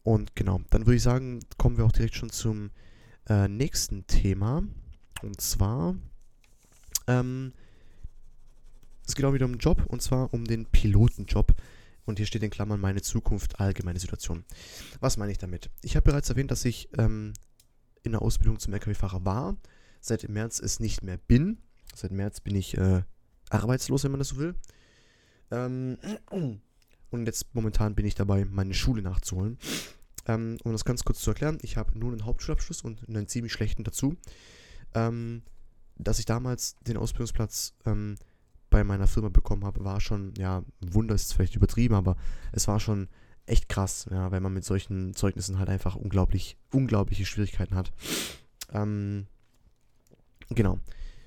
Und genau, dann würde ich sagen, kommen wir auch direkt schon zum äh, nächsten Thema. Und zwar, ähm, es geht auch wieder um einen Job, und zwar um den Pilotenjob. Und hier steht in Klammern meine Zukunft, allgemeine Situation. Was meine ich damit? Ich habe bereits erwähnt, dass ich ähm, in der Ausbildung zum LKW-Fahrer war, seit März es nicht mehr bin. Seit März bin ich äh, arbeitslos, wenn man das so will. Ähm, und jetzt momentan bin ich dabei, meine Schule nachzuholen. Ähm, um das ganz kurz zu erklären, ich habe nur einen Hauptschulabschluss und einen ziemlich schlechten dazu. Ähm, dass ich damals den Ausbildungsplatz ähm, bei meiner Firma bekommen habe, war schon, ja, Wunder ist vielleicht übertrieben, aber es war schon echt krass, ja, weil man mit solchen Zeugnissen halt einfach unglaublich, unglaubliche Schwierigkeiten hat. Ähm, genau.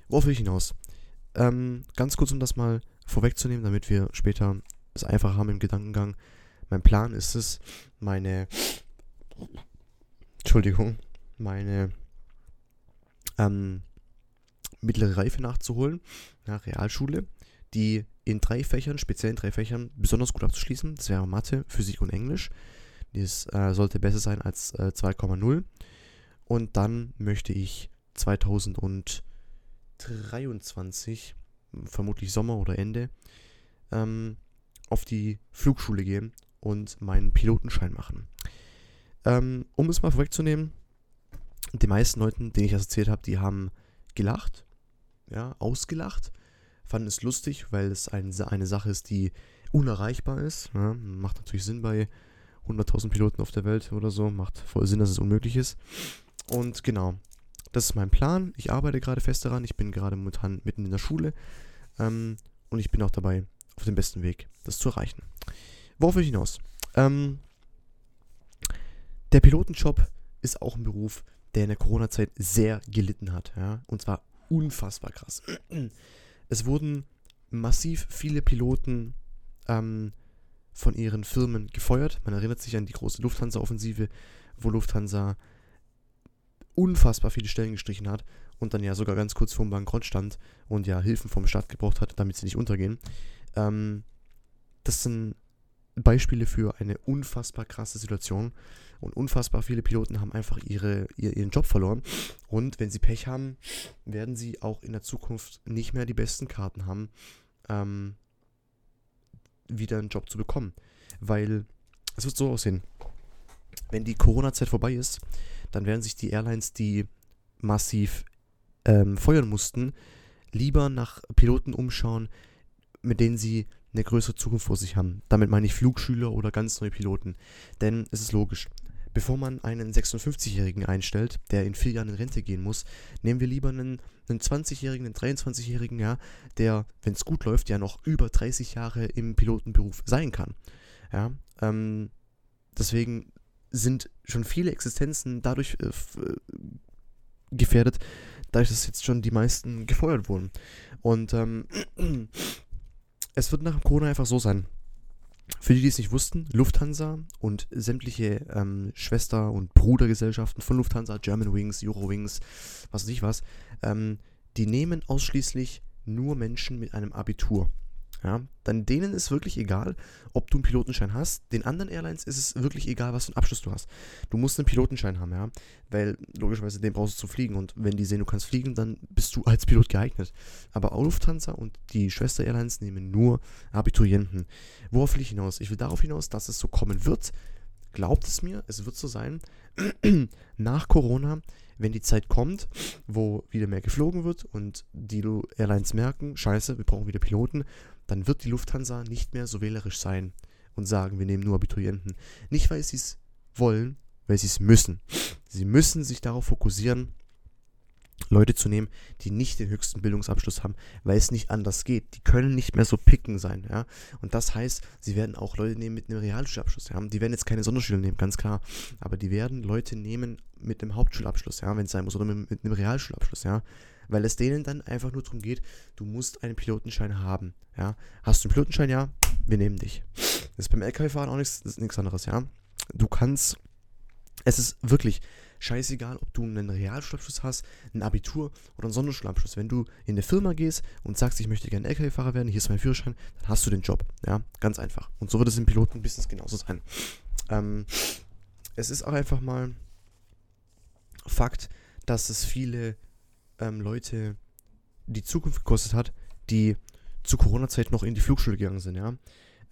Worauf will ich hinaus? Ähm, ganz kurz, um das mal vorwegzunehmen, damit wir später es einfach haben im Gedankengang. Mein Plan ist es, meine Entschuldigung, meine ähm, mittlere Reife nachzuholen, ja, Realschule, die in drei Fächern, speziell in drei Fächern, besonders gut abzuschließen. Das wäre Mathe, Physik und Englisch. Das äh, sollte besser sein als äh, 2,0. Und dann möchte ich 2023, vermutlich Sommer oder Ende, ähm, auf die Flugschule gehen und meinen Pilotenschein machen. Ähm, um es mal vorwegzunehmen, die meisten Leuten, denen ich das erzählt habe, die haben gelacht, ja, ausgelacht, fanden es lustig, weil es ein, eine Sache ist, die unerreichbar ist. Ja, macht natürlich Sinn bei 100.000 Piloten auf der Welt oder so, macht voll Sinn, dass es unmöglich ist. Und genau, das ist mein Plan. Ich arbeite gerade fest daran. Ich bin gerade momentan mitten in der Schule ähm, und ich bin auch dabei auf dem besten Weg, das zu erreichen. Worauf will ich hinaus? Ähm, der Pilotenjob ist auch ein Beruf, der in der Corona-Zeit sehr gelitten hat. Ja? Und zwar unfassbar krass. [CLEARS THROAT] Es wurden massiv viele Piloten ähm, von ihren Firmen gefeuert. Man erinnert sich an die große Lufthansa-Offensive, wo Lufthansa unfassbar viele Stellen gestrichen hat und dann ja sogar ganz kurz vorm Bankrott stand und ja Hilfen vom Staat gebraucht hat, damit sie nicht untergehen. Ähm, das sind Beispiele für eine unfassbar krasse Situation. Und unfassbar viele Piloten haben einfach ihre, ihren Job verloren. Und wenn sie Pech haben, werden sie auch in der Zukunft nicht mehr die besten Karten haben, ähm, wieder einen Job zu bekommen. Weil es wird so aussehen. Wenn die Corona-Zeit vorbei ist, dann werden sich die Airlines, die massiv ähm, feuern mussten, lieber nach Piloten umschauen, mit denen sie eine größere Zukunft vor sich haben. Damit meine ich Flugschüler oder ganz neue Piloten. Denn es ist logisch. Bevor man einen 56-Jährigen einstellt, der in vier Jahren in Rente gehen muss, nehmen wir lieber einen, einen 20-Jährigen, einen 23-Jährigen, ja, der, wenn es gut läuft, ja noch über 30 Jahre im Pilotenberuf sein kann. Ja, ähm, deswegen sind schon viele Existenzen dadurch äh, äh gefährdet, dadurch, dass jetzt schon die meisten [LAUGHS] gefeuert wurden. Und ähm, [CLEARS THROAT] es wird nach Corona einfach so sein. Für die, die es nicht wussten, Lufthansa und sämtliche ähm, Schwester- und Brudergesellschaften von Lufthansa, Germanwings, Eurowings, was weiß ich was, ähm, die nehmen ausschließlich nur Menschen mit einem Abitur. Ja, dann denen ist wirklich egal, ob du einen Pilotenschein hast. Den anderen Airlines ist es wirklich egal, was für einen Abschluss du hast. Du musst einen Pilotenschein haben, ja, weil logischerweise den brauchst du zu fliegen und wenn die sehen, du kannst fliegen, dann bist du [LAUGHS] als Pilot geeignet. Aber Lufthansa und die Schwester Airlines nehmen nur Abiturienten. Worauf will ich hinaus? Ich will darauf hinaus, dass es so kommen wird. Glaubt es mir, es wird so sein. [CLEARS THROAT] Nach Corona wenn die Zeit kommt, wo wieder mehr geflogen wird und die Airlines merken, scheiße, wir brauchen wieder Piloten, dann wird die Lufthansa nicht mehr so wählerisch sein und sagen, wir nehmen nur Abiturienten. Nicht, weil sie es wollen, weil sie es müssen. Sie müssen sich darauf fokussieren, Leute zu nehmen, die nicht den höchsten Bildungsabschluss haben, weil es nicht anders geht. Die können nicht mehr so picken sein, ja. Und das heißt, sie werden auch Leute nehmen mit einem Realschulabschluss, ja. Die werden jetzt keine Sonderschüler nehmen, ganz klar. Aber die werden Leute nehmen mit einem Hauptschulabschluss, ja, wenn es sein muss, oder mit, mit einem Realschulabschluss, ja. Weil es denen dann einfach nur darum geht, du musst einen Pilotenschein haben, ja. Hast du einen Pilotenschein, ja, wir nehmen dich. Das ist beim LKW-Fahren auch nichts, anderes, ja. Du kannst, es ist wirklich, scheißegal, ob du einen Realschulabschluss hast, ein Abitur oder einen Sonderschulabschluss. Wenn du in eine Firma gehst und sagst, ich möchte gerne LKW-Fahrer werden, hier ist mein Führerschein, dann hast du den Job. Ja, ganz einfach. Und so wird es im Pilotenbusiness genauso sein. Ähm, es ist auch einfach mal Fakt, dass es viele ähm, Leute die Zukunft gekostet hat, die zu Corona-Zeit noch in die Flugschule gegangen sind. Ja,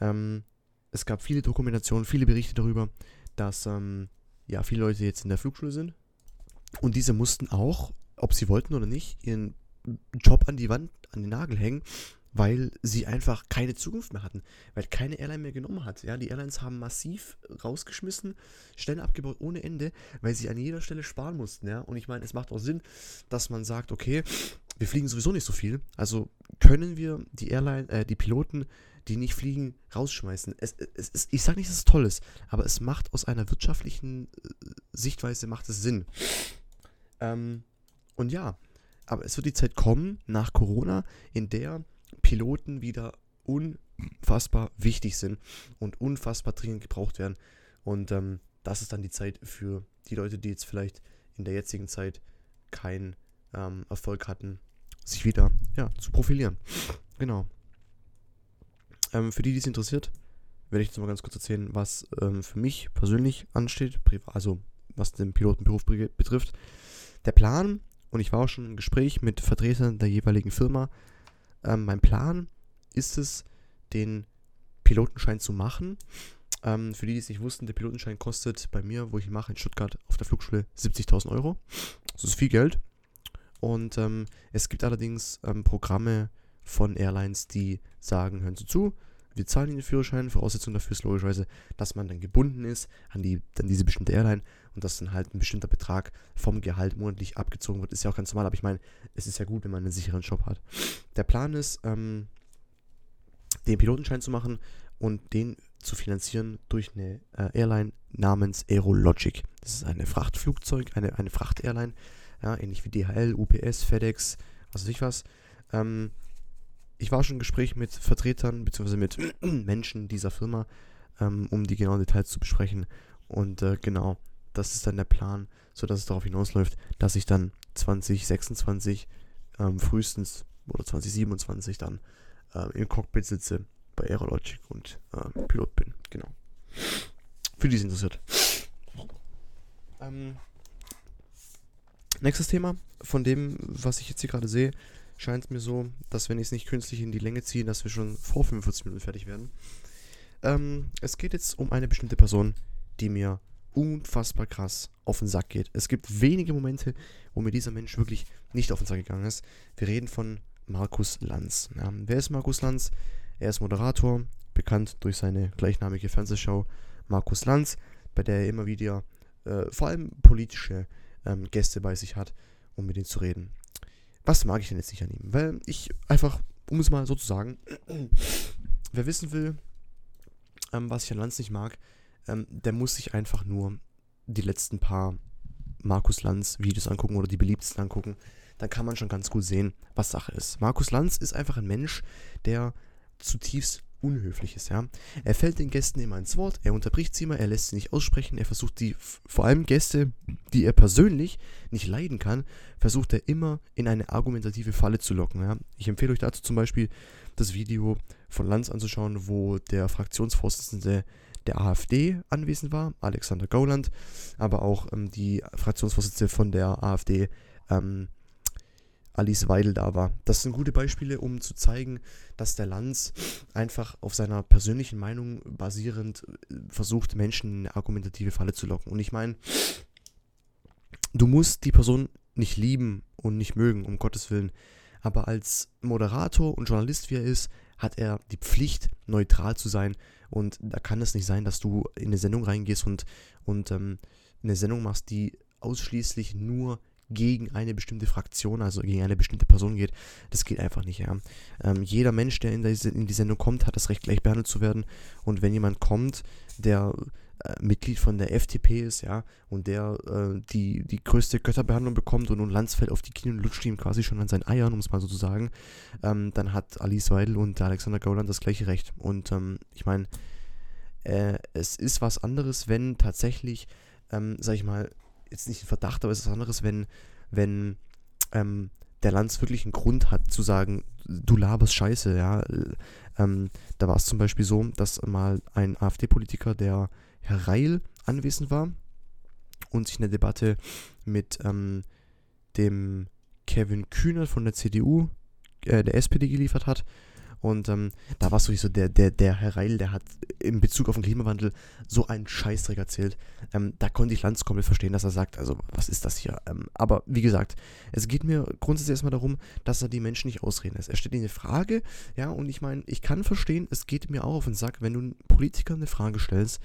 ähm, es gab viele Dokumentationen, viele Berichte darüber, dass ähm, ja, viele Leute jetzt in der Flugschule sind. Und diese mussten auch, ob sie wollten oder nicht, ihren Job an die Wand, an den Nagel hängen, weil sie einfach keine Zukunft mehr hatten, weil keine Airline mehr genommen hat. Ja, die Airlines haben massiv rausgeschmissen, Stellen abgebaut ohne Ende, weil sie an jeder Stelle sparen mussten. Ja, und ich meine, es macht auch Sinn, dass man sagt, okay, wir fliegen sowieso nicht so viel, also können wir die Airline, äh, die Piloten die nicht fliegen, rausschmeißen. Es, es, es, ich sage nicht, dass es toll ist, aber es macht aus einer wirtschaftlichen äh, Sichtweise macht es Sinn. Ähm, und ja, aber es wird die Zeit kommen nach Corona, in der Piloten wieder unfassbar wichtig sind und unfassbar dringend gebraucht werden. Und ähm, das ist dann die Zeit für die Leute, die jetzt vielleicht in der jetzigen Zeit keinen ähm, Erfolg hatten, sich wieder ja, zu profilieren. Genau. Ähm, für die, die es interessiert, werde ich jetzt mal ganz kurz erzählen, was ähm, für mich persönlich ansteht, also was den Pilotenberuf betrifft. Der Plan, und ich war auch schon im Gespräch mit Vertretern der jeweiligen Firma, ähm, mein Plan ist es, den Pilotenschein zu machen. Ähm, für die, die es nicht wussten, der Pilotenschein kostet bei mir, wo ich ihn mache, in Stuttgart auf der Flugschule 70.000 Euro. Das ist viel Geld. Und ähm, es gibt allerdings ähm, Programme, von Airlines, die sagen, hören Sie zu, wir zahlen Ihnen den Führerschein, Voraussetzung dafür ist logischerweise, dass man dann gebunden ist an, die, an diese bestimmte Airline und dass dann halt ein bestimmter Betrag vom Gehalt monatlich abgezogen wird. Ist ja auch ganz normal, aber ich meine, es ist ja gut, wenn man einen sicheren Job hat. Der Plan ist, ähm, den Pilotenschein zu machen und den zu finanzieren durch eine äh, Airline namens Aerologic. Das ist eine Frachtflugzeug, eine, eine Fracht-Airline, ja, ähnlich wie DHL, UPS, FedEx, was weiß ich was. Ähm, ich war schon im Gespräch mit Vertretern bzw. mit [CLEARS THROAT] Menschen dieser Firma, ähm, um die genauen Details zu besprechen. Und äh, genau, das ist dann der Plan, sodass es darauf hinausläuft, dass ich dann 2026 ähm, frühestens oder 2027 dann äh, im Cockpit sitze bei Aerologic und äh, Pilot bin. Genau. Für die es interessiert. Ähm, nächstes Thema von dem, was ich jetzt hier gerade sehe, scheint es mir so, dass wenn ich es nicht künstlich in die Länge ziehe, dass wir schon vor 45 Minuten fertig werden. Ähm, es geht jetzt um eine bestimmte Person, die mir unfassbar krass auf den Sack geht. Es gibt wenige Momente, wo mir dieser Mensch wirklich nicht auf den Sack gegangen ist. Wir reden von Markus Lanz. Ja, wer ist Markus Lanz? Er ist Moderator, bekannt durch seine gleichnamige Fernsehshow Markus Lanz, bei der er immer wieder äh, vor allem politische ähm, Gäste bei sich hat, um mit ihnen zu reden. Was mag ich denn jetzt nicht an ihm? Weil ich einfach, um es mal so zu sagen, [CLEARS THROAT] wer wissen will, ähm, was ich an Lanz nicht mag, ähm, der muss sich einfach nur die letzten paar Markus Lanz Videos angucken oder die beliebtesten angucken. Dann kann man schon ganz gut sehen, was Sache ist. Markus Lanz ist einfach ein Mensch, der zutiefst Unhöfliches, ja. Er fällt den Gästen immer ins Wort, er unterbricht sie immer, er lässt sie nicht aussprechen, er versucht die, vor allem Gäste, die er persönlich nicht leiden kann, versucht er immer in eine argumentative Falle zu locken, ja. Ich empfehle euch dazu zum Beispiel das Video von Lanz anzuschauen, wo der Fraktionsvorsitzende der AfD anwesend war, Alexander Gauland, aber auch ähm, die Fraktionsvorsitzende von der AfD, ähm, Alice Weidel da war. Das sind gute Beispiele, um zu zeigen, dass der Lanz einfach auf seiner persönlichen Meinung basierend äh, versucht, Menschen in eine argumentative Falle zu locken. Und ich meine, du musst die Person nicht lieben und nicht mögen, um Gottes Willen. Aber als Moderator und Journalist, wie er ist, hat er die Pflicht, neutral zu sein. Und da kann es nicht sein, dass du in eine Sendung reingehst und, und ähm, eine Sendung machst, die ausschließlich nur gegen eine bestimmte Fraktion, also gegen eine bestimmte Person geht. Das geht einfach nicht, ja. Ähm, jeder Mensch, der in die, in die Sendung kommt, hat das Recht, gleich behandelt zu werden. Und wenn jemand kommt, der äh, Mitglied von der FDP ist, ja, und der äh, die, die größte Götterbehandlung bekommt und nun Landsfeld auf die Knie und lutscht ihm quasi schon an seinen Eiern, um es mal so zu sagen, ähm, dann hat Alice Weidel und Alexander Gauland das gleiche Recht. Und ähm, ich meine, äh, es ist was anderes, wenn tatsächlich, ähm, sag ich mal, jetzt nicht ein Verdacht, aber es ist was anderes, wenn, wenn ähm, der Lanz wirklich einen Grund hat zu sagen, du laberst Scheiße, ja. Ähm, da war es zum Beispiel so, dass mal ein AfD-Politiker, der Herr Reil, anwesend war und sich eine Debatte mit ähm, dem Kevin Kühner von der CDU, äh, der SPD geliefert hat. Und ähm, da war sowieso der, der, der Herr Reil, der hat in Bezug auf den Klimawandel so einen Scheißdreck erzählt. Ähm, da konnte ich Lanz komplett verstehen, dass er sagt, also was ist das hier? Ähm, aber wie gesagt, es geht mir grundsätzlich erstmal darum, dass er die Menschen nicht ausreden lässt. Er stellt ihnen eine Frage, ja, und ich meine, ich kann verstehen, es geht mir auch auf den Sack, wenn du Politiker eine Frage stellst,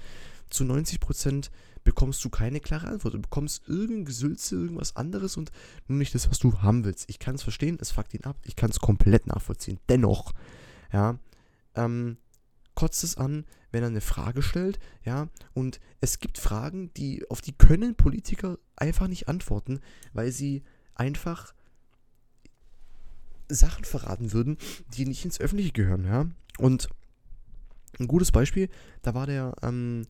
zu 90 Prozent bekommst du keine klare Antwort. Du bekommst irgendein Gesülze, irgendwas anderes und nur nicht das, was du haben willst. Ich kann es verstehen, es fuckt ihn ab, ich kann es komplett nachvollziehen. Dennoch, ja, ähm, kotzt es an, wenn er eine Frage stellt, ja, und es gibt Fragen, die, auf die können Politiker einfach nicht antworten, weil sie einfach Sachen verraten würden, die nicht ins Öffentliche gehören, ja. Und ein gutes Beispiel, da war der, ähm,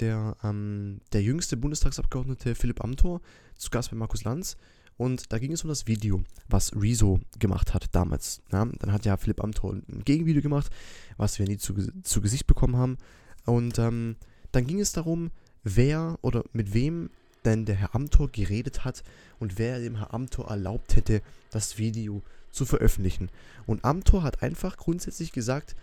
der, ähm, der jüngste Bundestagsabgeordnete Philipp Amthor zu Gast bei Markus Lanz. Und da ging es um das Video, was Rezo gemacht hat damals. Ja, dann hat ja Philipp Amthor ein Gegenvideo gemacht, was wir nie zu, zu Gesicht bekommen haben. Und ähm, dann ging es darum, wer oder mit wem denn der Herr Amthor geredet hat und wer dem Herr Amthor erlaubt hätte, das Video zu veröffentlichen. Und Amthor hat einfach grundsätzlich gesagt,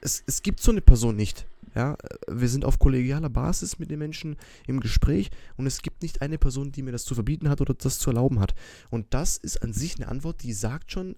es, es gibt so eine Person nicht. Ja, wir sind auf kollegialer Basis mit den Menschen im Gespräch und es gibt nicht eine Person, die mir das zu verbieten hat oder das zu erlauben hat. Und das ist an sich eine Antwort, die sagt schon,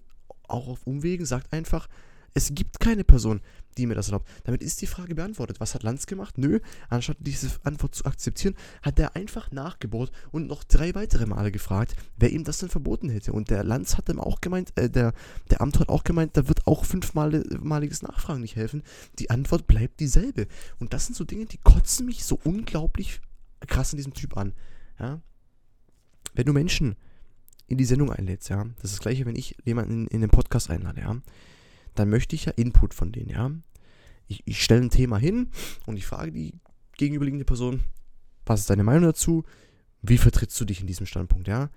auch auf Umwegen, sagt einfach, es gibt keine Person, die mir das erlaubt. Damit ist die Frage beantwortet. Was hat Lanz gemacht? Nö, anstatt diese Antwort zu akzeptieren, hat er einfach nachgebohrt und noch drei weitere Male gefragt, wer ihm das denn verboten hätte. Und der Lanz hat dann auch gemeint, äh, der, der Amt hat auch gemeint, da wird auch fünfmaliges Nachfragen nicht helfen. Die Antwort bleibt dieselbe. Und das sind so Dinge, die kotzen mich so unglaublich krass an diesem Typ an. Ja? Wenn du Menschen in die Sendung einlädst, ja, das ist das gleiche, wenn ich jemanden in, in den Podcast einlade, ja, dann möchte ich ja Input von denen, ja. Ich, ich stelle ein Thema hin und ich frage die gegenüberliegende Person, was ist deine Meinung dazu? Wie vertrittst du dich in diesem Standpunkt, ja?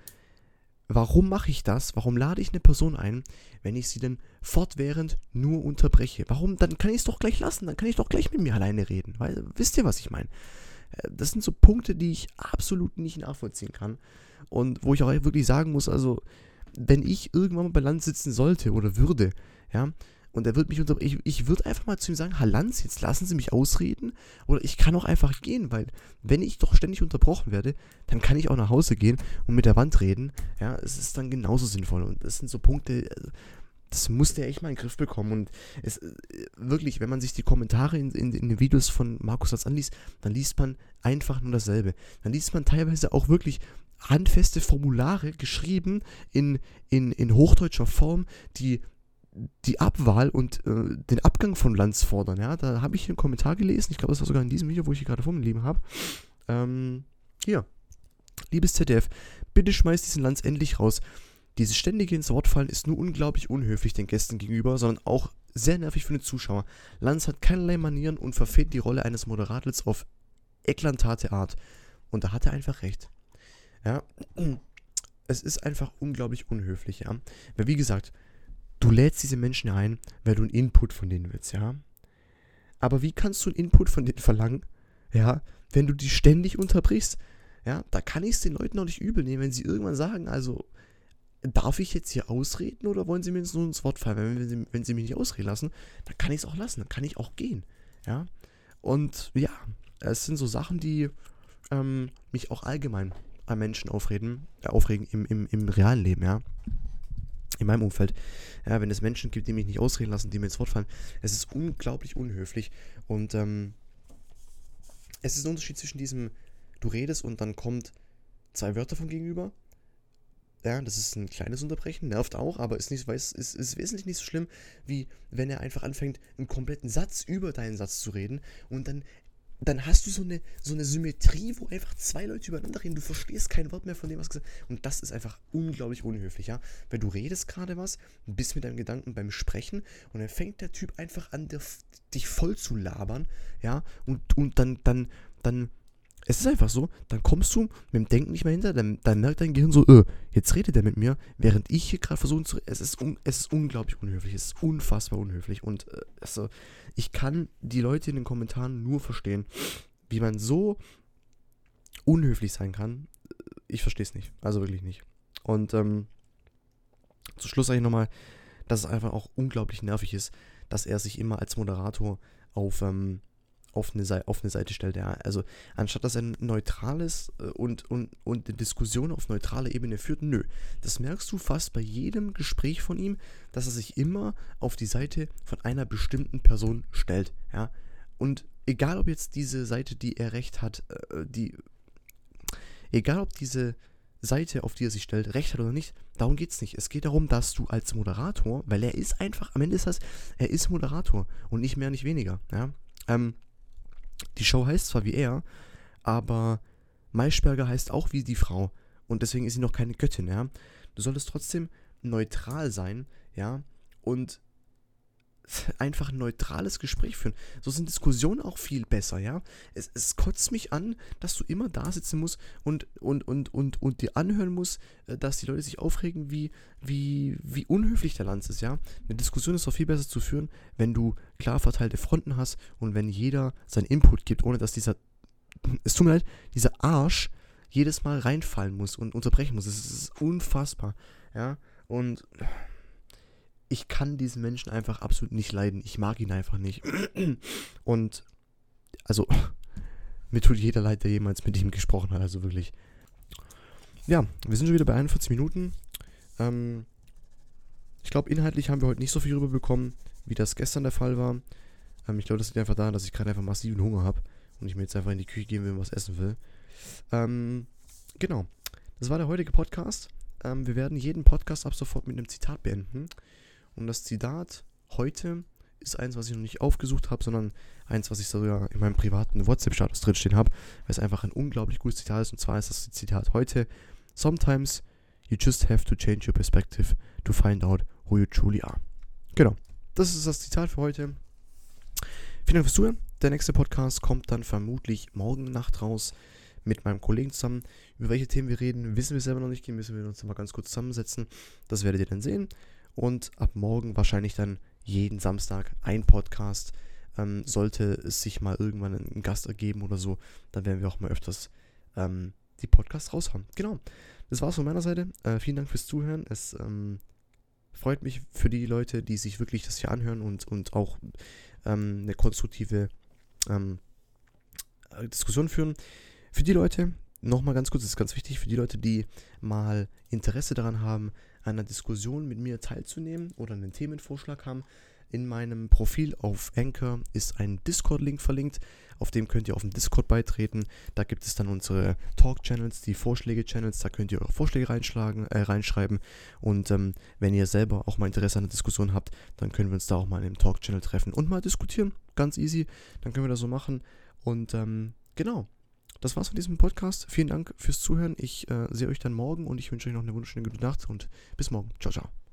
Warum mache ich das? Warum lade ich eine Person ein, wenn ich sie denn fortwährend nur unterbreche? Warum? Dann kann ich es doch gleich lassen, dann kann ich doch gleich mit mir alleine reden. Weil, wisst ihr, was ich meine? Äh, das sind so Punkte, die ich absolut nicht nachvollziehen kann. Und wo ich auch wirklich sagen muss, also, wenn ich irgendwann mal bei Land sitzen sollte oder würde, ja, und er wird mich unter. Ich, ich würde einfach mal zu ihm sagen: Herr Lanz, jetzt lassen Sie mich ausreden. Oder ich kann auch einfach gehen, weil, wenn ich doch ständig unterbrochen werde, dann kann ich auch nach Hause gehen und mit der Wand reden. Ja, es ist dann genauso sinnvoll. Und das sind so Punkte, das musste er echt mal in den Griff bekommen. Und es wirklich, wenn man sich die Kommentare in, in, in den Videos von Markus Satz anliest, dann liest man einfach nur dasselbe. Dann liest man teilweise auch wirklich handfeste Formulare geschrieben in, in, in hochdeutscher Form, die die Abwahl und äh, den Abgang von Lanz fordern. Ja, da habe ich einen Kommentar gelesen. Ich glaube, das war sogar in diesem Video, wo ich hier gerade vor mir lieben habe. Ähm, hier. Liebes ZDF, bitte schmeißt diesen Lanz endlich raus. Dieses ständige ins Wort fallen ist nur unglaublich unhöflich den Gästen gegenüber, sondern auch sehr nervig für den Zuschauer. Lanz hat keinerlei Manieren und verfehlt die Rolle eines Moderators auf eklatate Art. Und da hat er einfach recht. Ja, [CLEARS THROAT] es ist einfach unglaublich unhöflich, ja. Weil wie gesagt, Du lädst diese Menschen ein, weil du einen Input von denen willst, ja. Aber wie kannst du einen Input von denen verlangen, ja, wenn du die ständig unterbrichst? Ja, da kann ich es den Leuten auch nicht übel nehmen, wenn sie irgendwann sagen, also, darf ich jetzt hier ausreden oder wollen sie mir jetzt nur ins Wort fallen? Wenn sie, wenn sie mich nicht ausreden lassen, dann kann ich es auch lassen, dann kann ich auch gehen, ja. Und ja, es sind so Sachen, die ähm, mich auch allgemein an Menschen aufreden, äh, aufregen im, im, im realen Leben, ja in meinem Umfeld, ja, wenn es Menschen gibt, die mich nicht ausreden lassen, die mir ins Wort fallen, es ist unglaublich unhöflich. Und ähm, es ist ein Unterschied zwischen diesem, du redest und dann kommt zwei Wörter vom Gegenüber. Ja, das ist ein kleines Unterbrechen, nervt auch, aber ist, nicht, weiß, ist, ist wesentlich nicht so schlimm, wie wenn er einfach anfängt, einen kompletten Satz über deinen Satz zu reden und dann dann hast du so eine, so eine Symmetrie, wo einfach zwei Leute übereinander reden. Du verstehst kein Wort mehr von dem, was gesagt. Und das ist einfach unglaublich unhöflich, ja. Weil du redest gerade was, bist mit deinem Gedanken beim Sprechen und dann fängt der Typ einfach an, dich voll zu labern, ja. Und, und dann, dann, dann es ist einfach so, dann kommst du mit dem Denken nicht mehr hinter, dann, dann merkt dein Gehirn so, öh, jetzt redet er mit mir, während ich hier gerade versuche zu es ist Es ist unglaublich unhöflich, es ist unfassbar unhöflich. Und äh, also, ich kann die Leute in den Kommentaren nur verstehen, wie man so unhöflich sein kann. Ich verstehe es nicht. Also wirklich nicht. Und ähm, zum Schluss sage ich nochmal, dass es einfach auch unglaublich nervig ist, dass er sich immer als Moderator auf ähm, auf eine, Seite, auf eine Seite stellt. Ja. Also anstatt dass er neutrales äh, und, und, und eine Diskussion auf neutraler Ebene führt, nö. Das merkst du fast bei jedem Gespräch von ihm, dass er sich immer auf die Seite von einer bestimmten Person stellt. Ja. Und egal ob jetzt diese Seite, die er recht hat, äh, die. Egal ob diese Seite, auf die er sich stellt, recht hat oder nicht, darum geht es nicht. Es geht darum, dass du als Moderator, weil er ist einfach, am Ende ist das, er ist Moderator und nicht mehr, nicht weniger. Ja. Ähm, die Show heißt zwar wie er, aber Maischberger heißt auch wie die Frau. Und deswegen ist sie noch keine Göttin, ja. Du solltest trotzdem neutral sein, ja. Und [LAUGHS] einfach ein neutrales Gespräch führen. So sind Diskussionen auch viel besser, ja. Es, es kotzt mich an, dass du immer da sitzen musst und, und, und, und, und dir anhören musst, äh, dass die Leute sich aufregen, wie, wie, wie unhöflich der Lanz ist, ja. Eine Diskussion ist doch viel besser zu führen, wenn du klar verteilte Fronten hast und wenn jeder seinen Input gibt, ohne dass dieser, [CLEARS THROAT] es tut mir leid, dieser Arsch jedes Mal reinfallen muss und unterbrechen muss. Es ist unfassbar, ja. Und ich kann diesen Menschen einfach absolut nicht leiden. Ich mag ihn einfach nicht. [CLEARS THROAT] Und also, [LAUGHS] mir tut jeder leid, der jemals mit ihm gesprochen hat. Also wirklich. Ja, wir sind schon wieder bei 41 Minuten. Ähm, ich glaube, inhaltlich haben wir heute nicht so viel rüberbekommen, wie das gestern der Fall war. Ähm, ich glaube, das liegt einfach daran, dass ich gerade einfach massiven Hunger habe und ich mir jetzt einfach in die Küche gehen will und was essen will. Ähm, genau. Das war der heutige Podcast. Ähm, wir werden jeden Podcast ab sofort mit einem Zitat beenden. Und das Zitat heute ist eins, was ich noch nicht aufgesucht habe, sondern eins, was ich sogar in meinem privaten WhatsApp-Status drinstehen habe, weil es einfach ein unglaublich gutes Zitat ist. Und zwar ist das Zitat heute: Sometimes you just have to change your perspective to find out who you truly are. Genau. Das ist das Zitat für heute. Vielen Dank fürs Zuhören. Der nächste Podcast kommt dann vermutlich morgen Nacht raus mit meinem Kollegen zusammen. Über welche Themen wir reden, wissen wir selber noch nicht. Müssen wir uns mal ganz kurz zusammensetzen. Das werdet ihr dann sehen. Und ab morgen wahrscheinlich dann jeden Samstag ein Podcast. Ähm, sollte es sich mal irgendwann einen Gast ergeben oder so, dann werden wir auch mal öfters ähm, die Podcasts raushauen. Genau. Das war's von meiner Seite. Äh, vielen Dank fürs Zuhören. Es ähm, freut mich für die Leute, die sich wirklich das hier anhören und, und auch ähm, eine konstruktive ähm, äh, Diskussion führen. Für die Leute, nochmal ganz kurz, das ist ganz wichtig, für die Leute, die mal Interesse daran haben, einer Diskussion mit mir teilzunehmen oder einen Themenvorschlag haben, in meinem Profil auf Anchor ist ein Discord-Link verlinkt, auf dem könnt ihr auf dem Discord beitreten. Da gibt es dann unsere Talk-Channels, die Vorschläge-Channels, da könnt ihr eure Vorschläge reinschlagen, äh, reinschreiben. Und ähm, wenn ihr selber auch mal Interesse an der Diskussion habt, dann können wir uns da auch mal in dem Talk-Channel treffen und mal diskutieren. Ganz easy, dann können wir das so machen. Und ähm, genau, das war's von diesem Podcast. Vielen Dank fürs Zuhören. Ich äh, sehe euch dann morgen und ich wünsche euch noch eine wunderschöne gute Nacht und bis morgen. Ciao, ciao.